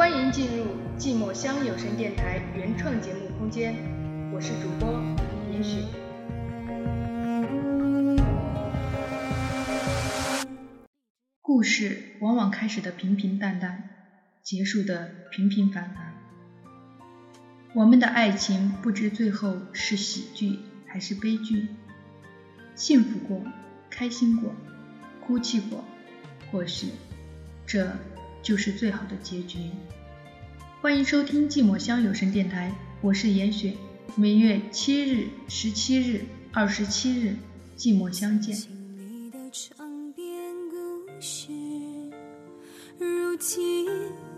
欢迎进入寂寞乡有声电台原创节目空间，我是主播严雪。故事往往开始的平平淡淡，结束的平平凡凡。我们的爱情不知最后是喜剧还是悲剧，幸福过，开心过，哭泣过，或许这。就是最好的结局。欢迎收听寂寞乡有声电台，我是严雪。每月七日、十七日、二十七日，寂寞相见。如今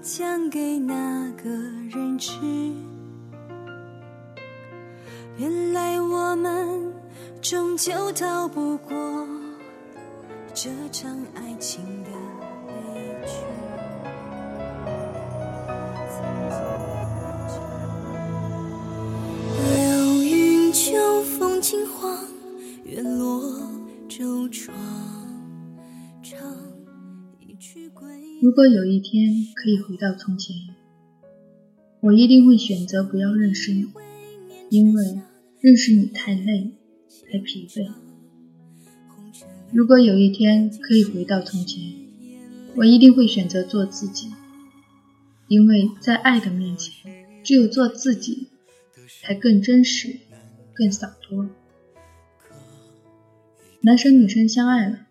讲给哪个人知？原来我们终究逃不过这场爱情的悲剧。如果有一天可以回到从前，我一定会选择不要认识你，因为认识你太累，太疲惫。如果有一天可以回到从前，我一定会选择做自己，因为在爱的面前，只有做自己才更真实，更洒脱。男生女生相爱了，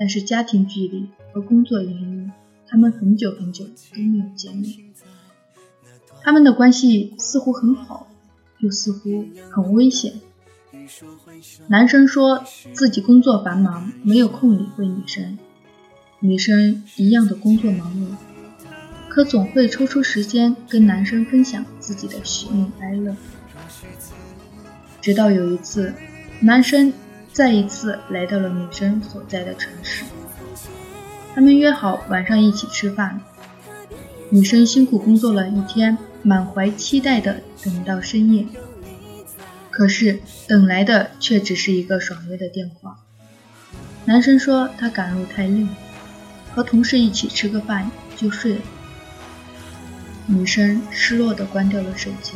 但是家庭距离。和工作原因，他们很久很久都没有见面。他们的关系似乎很好，又似乎很危险。男生说自己工作繁忙，没有空理会女生；女生一样的工作忙碌，可总会抽出时间跟男生分享自己的喜怒哀乐。直到有一次，男生再一次来到了女生所在的城市。他们约好晚上一起吃饭。女生辛苦工作了一天，满怀期待的等到深夜，可是等来的却只是一个爽约的电话。男生说他赶路太累，和同事一起吃个饭就睡了。女生失落的关掉了手机，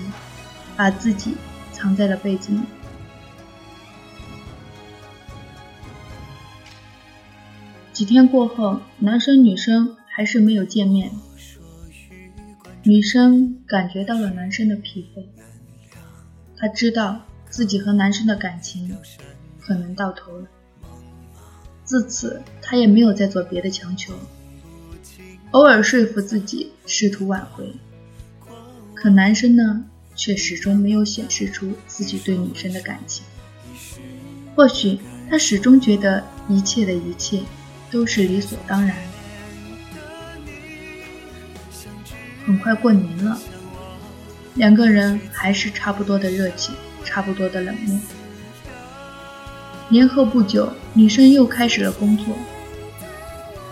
把自己藏在了被子里。几天过后，男生女生还是没有见面。女生感觉到了男生的疲惫，她知道自己和男生的感情可能到头了。自此，她也没有再做别的强求，偶尔说服自己试图挽回。可男生呢，却始终没有显示出自己对女生的感情。或许他始终觉得一切的一切。都是理所当然。很快过年了，两个人还是差不多的热情，差不多的冷漠。年后不久，女生又开始了工作。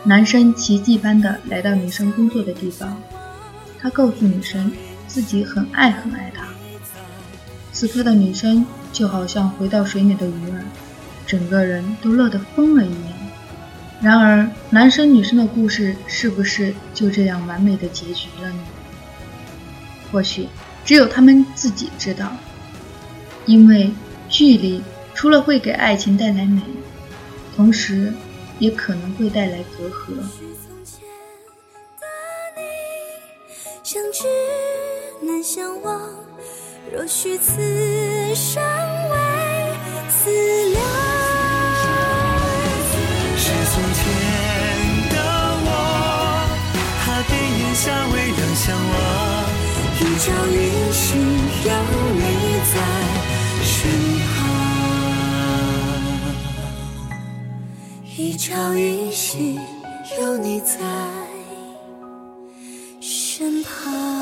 男生奇迹般的来到女生工作的地方，他告诉女生自己很爱很爱她。此刻的女生就好像回到水里的鱼儿，整个人都乐得疯了一样。然而，男生女生的故事是不是就这样完美的结局了呢？或许只有他们自己知道，因为距离除了会给爱情带来美，同时也可能会带来隔阂。相知难相忘，若许此生为一朝一夕有你在身旁一朝一夕有你在身旁。